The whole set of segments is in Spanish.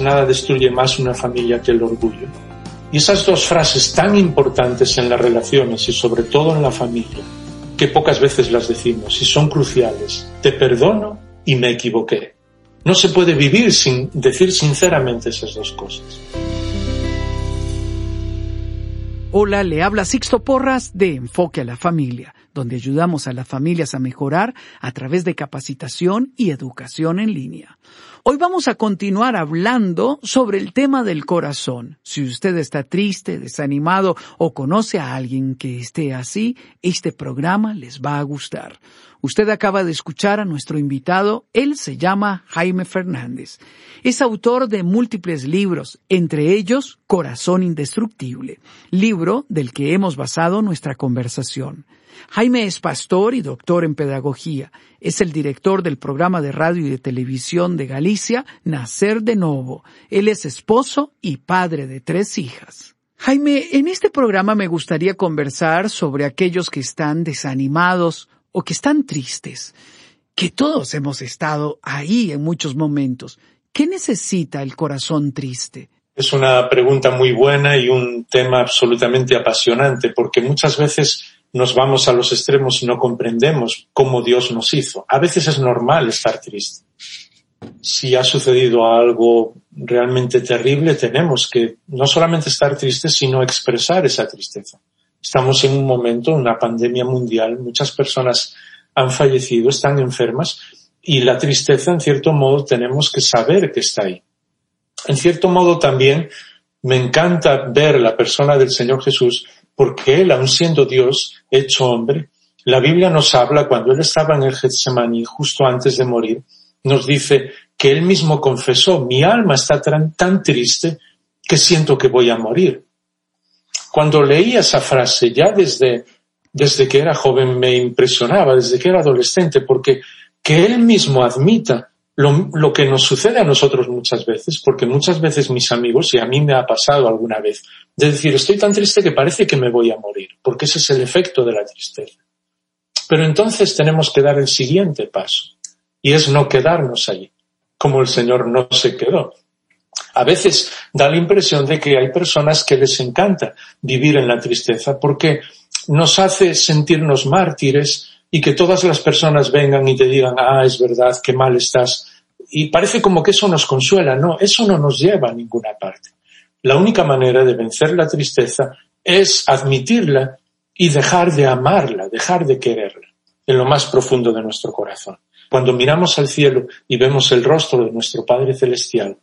Nada destruye más una familia que el orgullo. Y esas dos frases tan importantes en las relaciones y sobre todo en la familia, que pocas veces las decimos y son cruciales. Te perdono y me equivoqué. No se puede vivir sin decir sinceramente esas dos cosas. Hola, le habla Sixto Porras de Enfoque a la Familia, donde ayudamos a las familias a mejorar a través de capacitación y educación en línea. Hoy vamos a continuar hablando sobre el tema del corazón. Si usted está triste, desanimado o conoce a alguien que esté así, este programa les va a gustar. Usted acaba de escuchar a nuestro invitado, él se llama Jaime Fernández. Es autor de múltiples libros, entre ellos Corazón Indestructible, libro del que hemos basado nuestra conversación. Jaime es pastor y doctor en pedagogía. Es el director del programa de radio y de televisión de Galicia, Nacer de Novo. Él es esposo y padre de tres hijas. Jaime, en este programa me gustaría conversar sobre aquellos que están desanimados o que están tristes, que todos hemos estado ahí en muchos momentos. ¿Qué necesita el corazón triste? Es una pregunta muy buena y un tema absolutamente apasionante, porque muchas veces nos vamos a los extremos y no comprendemos cómo Dios nos hizo. A veces es normal estar triste. Si ha sucedido algo realmente terrible, tenemos que no solamente estar tristes, sino expresar esa tristeza. Estamos en un momento, una pandemia mundial, muchas personas han fallecido, están enfermas y la tristeza, en cierto modo, tenemos que saber que está ahí. En cierto modo también me encanta ver la persona del Señor Jesús porque Él, aun siendo Dios, hecho hombre, la Biblia nos habla cuando Él estaba en el Getsemaní justo antes de morir, nos dice que Él mismo confesó, mi alma está tan, tan triste que siento que voy a morir. Cuando leí esa frase, ya desde, desde que era joven me impresionaba, desde que era adolescente, porque que Él mismo admita lo, que nos sucede a nosotros muchas veces, porque muchas veces mis amigos, y a mí me ha pasado alguna vez, de decir, estoy tan triste que parece que me voy a morir, porque ese es el efecto de la tristeza. Pero entonces tenemos que dar el siguiente paso, y es no quedarnos allí, como el Señor no se quedó. A veces da la impresión de que hay personas que les encanta vivir en la tristeza porque nos hace sentirnos mártires y que todas las personas vengan y te digan, ah, es verdad, qué mal estás. Y parece como que eso nos consuela. No, eso no nos lleva a ninguna parte. La única manera de vencer la tristeza es admitirla y dejar de amarla, dejar de quererla en lo más profundo de nuestro corazón. Cuando miramos al cielo y vemos el rostro de nuestro Padre Celestial,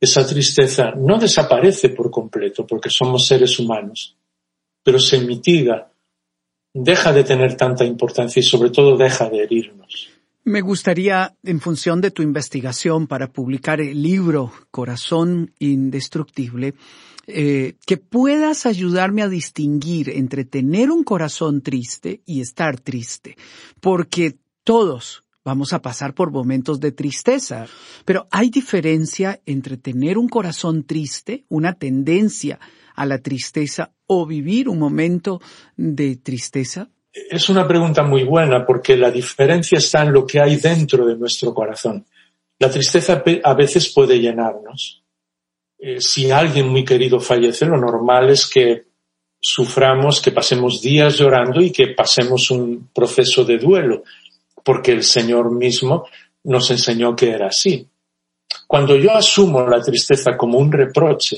esa tristeza no desaparece por completo porque somos seres humanos, pero se mitiga deja de tener tanta importancia y sobre todo deja de herirnos. Me gustaría, en función de tu investigación para publicar el libro Corazón Indestructible, eh, que puedas ayudarme a distinguir entre tener un corazón triste y estar triste, porque todos vamos a pasar por momentos de tristeza, pero hay diferencia entre tener un corazón triste, una tendencia a la tristeza o vivir un momento de tristeza? Es una pregunta muy buena porque la diferencia está en lo que hay dentro de nuestro corazón. La tristeza a veces puede llenarnos. Eh, si alguien muy querido fallece, lo normal es que suframos, que pasemos días llorando y que pasemos un proceso de duelo, porque el Señor mismo nos enseñó que era así. Cuando yo asumo la tristeza como un reproche,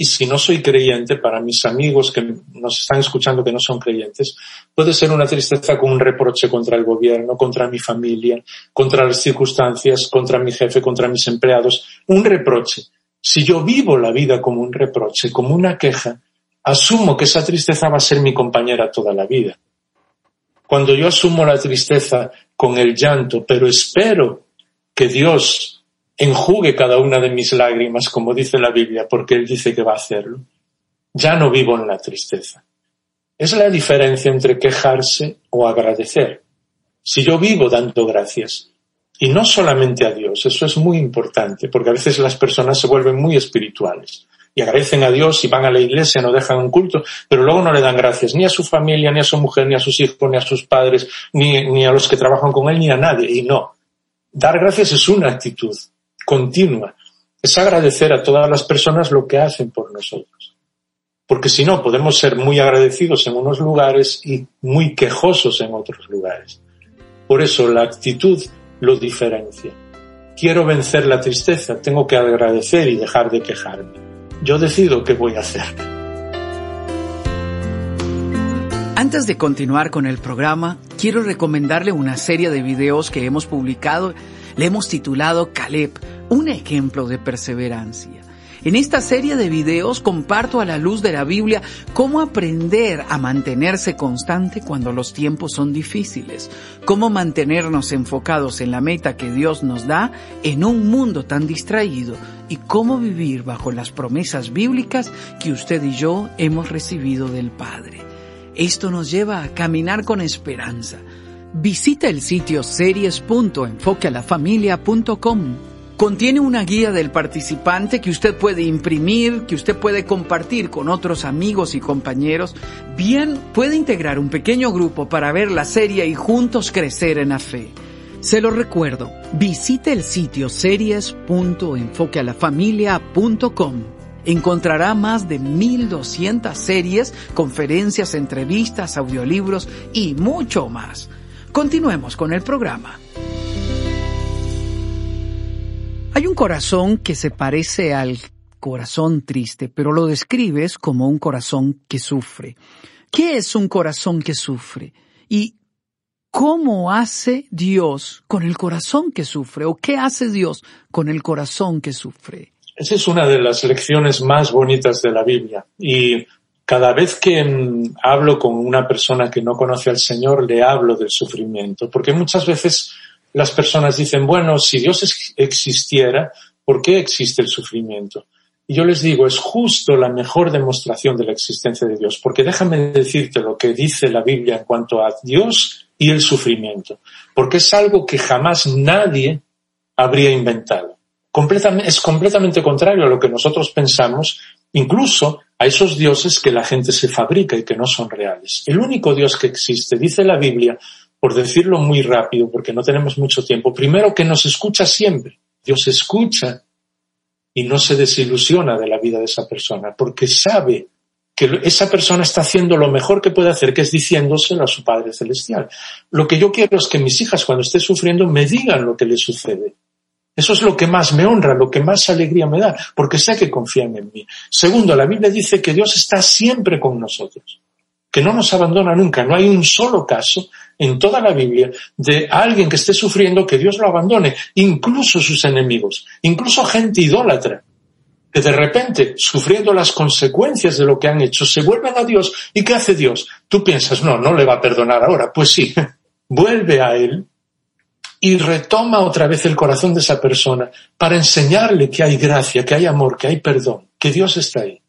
y si no soy creyente, para mis amigos que nos están escuchando que no son creyentes, puede ser una tristeza con un reproche contra el gobierno, contra mi familia, contra las circunstancias, contra mi jefe, contra mis empleados. Un reproche. Si yo vivo la vida como un reproche, como una queja, asumo que esa tristeza va a ser mi compañera toda la vida. Cuando yo asumo la tristeza con el llanto, pero espero que Dios enjugue cada una de mis lágrimas, como dice la Biblia, porque Él dice que va a hacerlo. Ya no vivo en la tristeza. Es la diferencia entre quejarse o agradecer. Si yo vivo dando gracias, y no solamente a Dios, eso es muy importante, porque a veces las personas se vuelven muy espirituales y agradecen a Dios y van a la iglesia, no dejan un culto, pero luego no le dan gracias ni a su familia, ni a su mujer, ni a sus hijos, ni a sus padres, ni, ni a los que trabajan con él, ni a nadie. Y no. Dar gracias es una actitud continua. Es agradecer a todas las personas lo que hacen por nosotros. Porque si no, podemos ser muy agradecidos en unos lugares y muy quejosos en otros lugares. Por eso la actitud lo diferencia. Quiero vencer la tristeza, tengo que agradecer y dejar de quejarme. Yo decido qué voy a hacer. Antes de continuar con el programa, quiero recomendarle una serie de videos que hemos publicado. Le hemos titulado Caleb, un ejemplo de perseverancia. En esta serie de videos comparto a la luz de la Biblia cómo aprender a mantenerse constante cuando los tiempos son difíciles, cómo mantenernos enfocados en la meta que Dios nos da en un mundo tan distraído y cómo vivir bajo las promesas bíblicas que usted y yo hemos recibido del Padre. Esto nos lleva a caminar con esperanza. Visita el sitio series.enfoquealafamilia.com Contiene una guía del participante que usted puede imprimir, que usted puede compartir con otros amigos y compañeros. Bien, puede integrar un pequeño grupo para ver la serie y juntos crecer en la fe. Se lo recuerdo, visite el sitio series.enfoquealafamilia.com. Encontrará más de 1200 series, conferencias, entrevistas, audiolibros y mucho más. Continuemos con el programa. Hay un corazón que se parece al corazón triste, pero lo describes como un corazón que sufre. ¿Qué es un corazón que sufre? ¿Y cómo hace Dios con el corazón que sufre? ¿O qué hace Dios con el corazón que sufre? Esa es una de las lecciones más bonitas de la Biblia. Y cada vez que hablo con una persona que no conoce al Señor, le hablo del sufrimiento, porque muchas veces las personas dicen, bueno, si Dios existiera, ¿por qué existe el sufrimiento? Y yo les digo, es justo la mejor demostración de la existencia de Dios, porque déjame decirte lo que dice la Biblia en cuanto a Dios y el sufrimiento, porque es algo que jamás nadie habría inventado. es completamente contrario a lo que nosotros pensamos, incluso a esos dioses que la gente se fabrica y que no son reales. El único Dios que existe, dice la Biblia, por decirlo muy rápido, porque no tenemos mucho tiempo, primero que nos escucha siempre. Dios escucha y no se desilusiona de la vida de esa persona, porque sabe que esa persona está haciendo lo mejor que puede hacer, que es diciéndoselo a su Padre Celestial. Lo que yo quiero es que mis hijas cuando esté sufriendo me digan lo que les sucede. Eso es lo que más me honra, lo que más alegría me da, porque sé que confían en mí. Segundo, la Biblia dice que Dios está siempre con nosotros que no nos abandona nunca. No hay un solo caso en toda la Biblia de alguien que esté sufriendo que Dios lo abandone, incluso sus enemigos, incluso gente idólatra, que de repente, sufriendo las consecuencias de lo que han hecho, se vuelven a Dios. ¿Y qué hace Dios? Tú piensas, no, no le va a perdonar ahora. Pues sí, vuelve a Él y retoma otra vez el corazón de esa persona para enseñarle que hay gracia, que hay amor, que hay perdón, que Dios está ahí.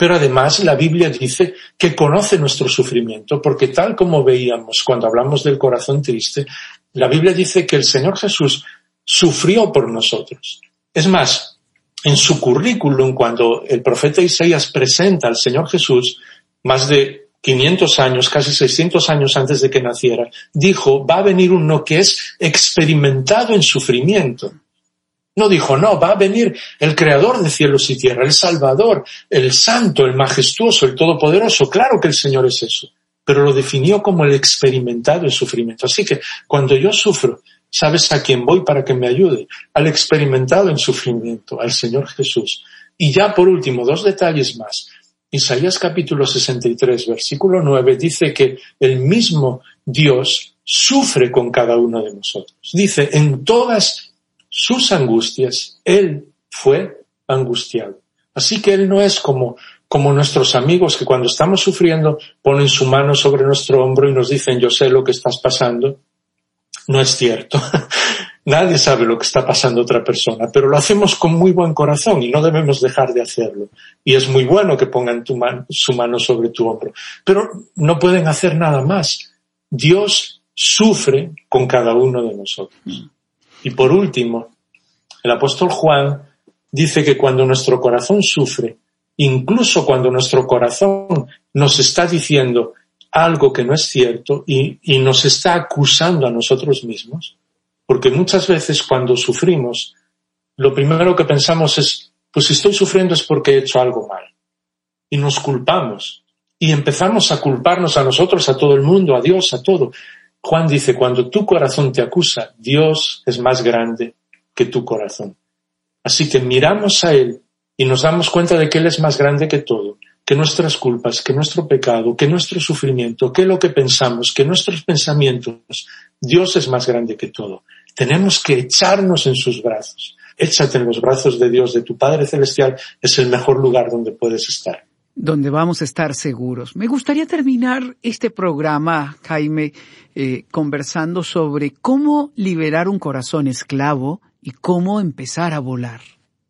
Pero además la Biblia dice que conoce nuestro sufrimiento, porque tal como veíamos cuando hablamos del corazón triste, la Biblia dice que el Señor Jesús sufrió por nosotros. Es más, en su currículum, cuando el profeta Isaías presenta al Señor Jesús, más de 500 años, casi 600 años antes de que naciera, dijo, va a venir uno que es experimentado en sufrimiento. No dijo, no, va a venir el creador de cielos y tierra, el salvador, el santo, el majestuoso, el todopoderoso. Claro que el Señor es eso, pero lo definió como el experimentado en sufrimiento. Así que cuando yo sufro, ¿Sabes a quién voy para que me ayude? Al experimentado en sufrimiento, al Señor Jesús. Y ya por último, dos detalles más. Isaías capítulo 63, versículo 9 dice que el mismo Dios sufre con cada uno de nosotros. Dice, en todas sus angustias, Él fue angustiado. Así que Él no es como, como nuestros amigos que cuando estamos sufriendo ponen su mano sobre nuestro hombro y nos dicen, yo sé lo que estás pasando. No es cierto. Nadie sabe lo que está pasando otra persona, pero lo hacemos con muy buen corazón y no debemos dejar de hacerlo. Y es muy bueno que pongan su mano sobre tu hombro, pero no pueden hacer nada más. Dios sufre con cada uno de nosotros. Y por último, el apóstol Juan dice que cuando nuestro corazón sufre, incluso cuando nuestro corazón nos está diciendo algo que no es cierto y, nos está acusando a nosotros mismos, porque muchas veces cuando sufrimos, lo primero que pensamos es, pues si estoy sufriendo es porque he hecho algo mal. Y nos culpamos. Y empezamos a culparnos a nosotros, a todo el mundo, a Dios, a todo. Juan dice, cuando tu corazón te acusa, Dios es más grande que tu corazón. Así que miramos a Él y nos damos cuenta de que Él es más grande que todo que nuestras culpas, que nuestro pecado, que nuestro sufrimiento, que lo que pensamos, que nuestros pensamientos, Dios es más grande que todo. Tenemos que echarnos en sus brazos. Échate en los brazos de Dios, de tu Padre Celestial, es el mejor lugar donde puedes estar. Donde vamos a estar seguros. Me gustaría terminar este programa, Jaime, eh, conversando sobre cómo liberar un corazón esclavo y cómo empezar a volar.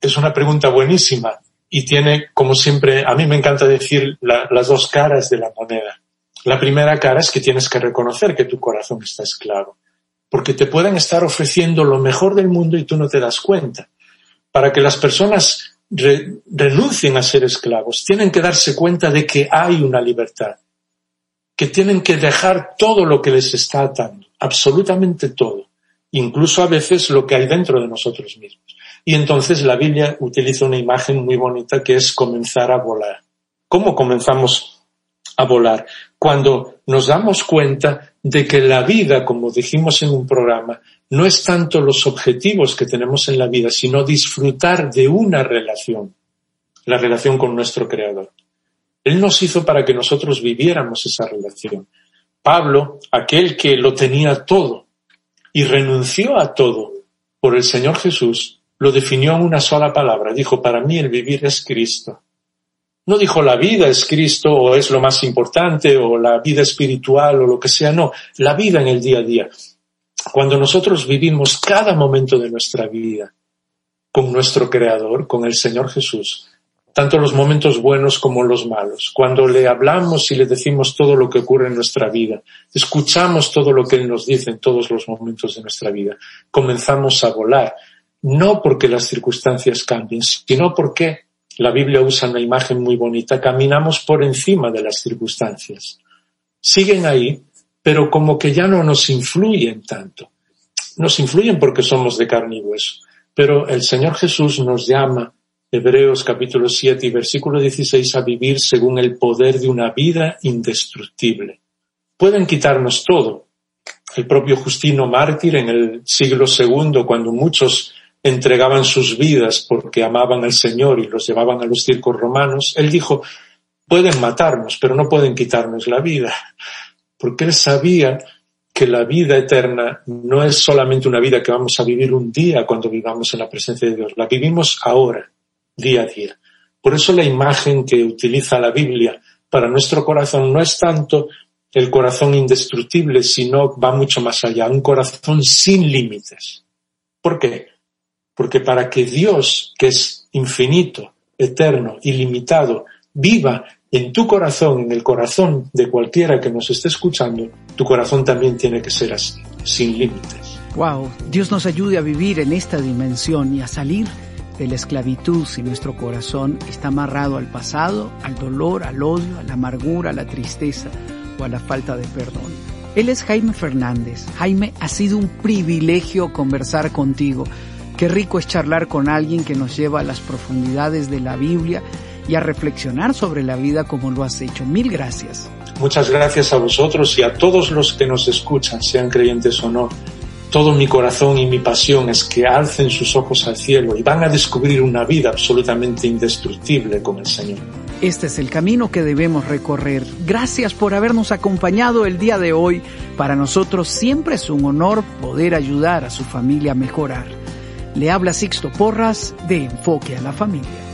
Es una pregunta buenísima y tiene, como siempre, a mí me encanta decir las dos caras de la moneda. La primera cara es que tienes que reconocer que tu corazón está esclavo, porque te pueden estar ofreciendo lo mejor del mundo y tú no te das cuenta. Para que las personas renuncien a ser esclavos, tienen que darse cuenta de que hay una libertad, que tienen que dejar todo lo que les está atando, absolutamente todo, incluso a veces lo que hay dentro de nosotros mismos. Y entonces la Biblia utiliza una imagen muy bonita que es comenzar a volar. ¿Cómo comenzamos a volar? Cuando nos damos cuenta de que la vida, como dijimos en un programa, no es tanto los objetivos que tenemos en la vida, sino disfrutar de una relación, la relación con nuestro Creador. Él nos hizo para que nosotros viviéramos esa relación. Pablo, aquel que lo tenía todo y renunció a todo por el Señor Jesús, lo definió en una sola palabra. Dijo, para mí el vivir es Cristo. No dijo la vida es Cristo o es lo más importante o la vida espiritual o lo que sea, no, la vida en el día a día. Cuando nosotros vivimos cada momento de nuestra vida con nuestro Creador, con el Señor Jesús, tanto los momentos buenos como los malos, cuando le hablamos y le decimos todo lo que ocurre en nuestra vida, escuchamos todo lo que Él nos dice en todos los momentos de nuestra vida, comenzamos a volar, no porque las circunstancias cambien, sino porque la Biblia usa una imagen muy bonita, caminamos por encima de las circunstancias. Siguen ahí, pero como que ya no nos influyen tanto. Nos influyen porque somos de carne y hueso. Pero el Señor Jesús nos llama, Hebreos capítulo 7 y versículo 16, a vivir según el poder de una vida indestructible. Pueden quitarnos todo. El propio Justino Mártir en el siglo II, cuando muchos entregaban sus vidas porque amaban al Señor y los llevaban a los circos romanos, él dijo, pueden matarnos, pero no pueden quitarnos la vida, porque él sabía que la vida eterna no es solamente una vida que vamos a vivir un día cuando vivamos en la presencia de Dios, la vivimos ahora, día a día. Por eso la imagen que utiliza la Biblia para nuestro corazón no es tanto el corazón indestructible, sino va mucho más allá, un corazón sin límites. ¿Por qué? Porque para que Dios, que es infinito, eterno, ilimitado, viva en tu corazón, en el corazón de cualquiera que nos esté escuchando, tu corazón también tiene que ser así, sin límites. Wow, Dios nos ayude a vivir en esta dimensión y a salir de la esclavitud si nuestro corazón está amarrado al pasado, al dolor, al odio, a la amargura, a la tristeza o a la falta de perdón. Él es Jaime Fernández. Jaime, ha sido un privilegio conversar contigo. Qué rico es charlar con alguien que nos lleva a las profundidades de la Biblia y a reflexionar sobre la vida como lo has hecho. Mil gracias. Muchas gracias a vosotros y a todos los que nos escuchan, sean creyentes o no. todo mi corazón y mi pasión es que alcen sus ojos al cielo y van a descubrir una vida absolutamente indestructible con el Señor. Este es el camino que debemos recorrer. Gracias por habernos acompañado el día de hoy. Para nosotros siempre es un honor poder ayudar a su familia a mejorar. Le habla Sixto Porras de Enfoque a la Familia.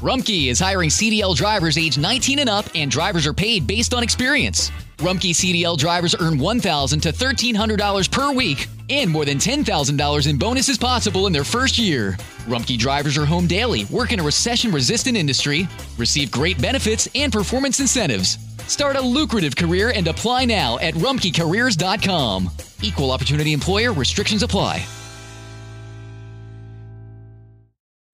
Rumkey is hiring CDL drivers age 19 and up, and drivers are paid based on experience. Rumkey CDL drivers earn $1,000 to $1,300 per week, and more than $10,000 in bonuses possible in their first year. Rumkey drivers are home daily, work in a recession resistant industry, receive great benefits and performance incentives. Start a lucrative career and apply now at rumkeycareers.com. Equal opportunity employer restrictions apply.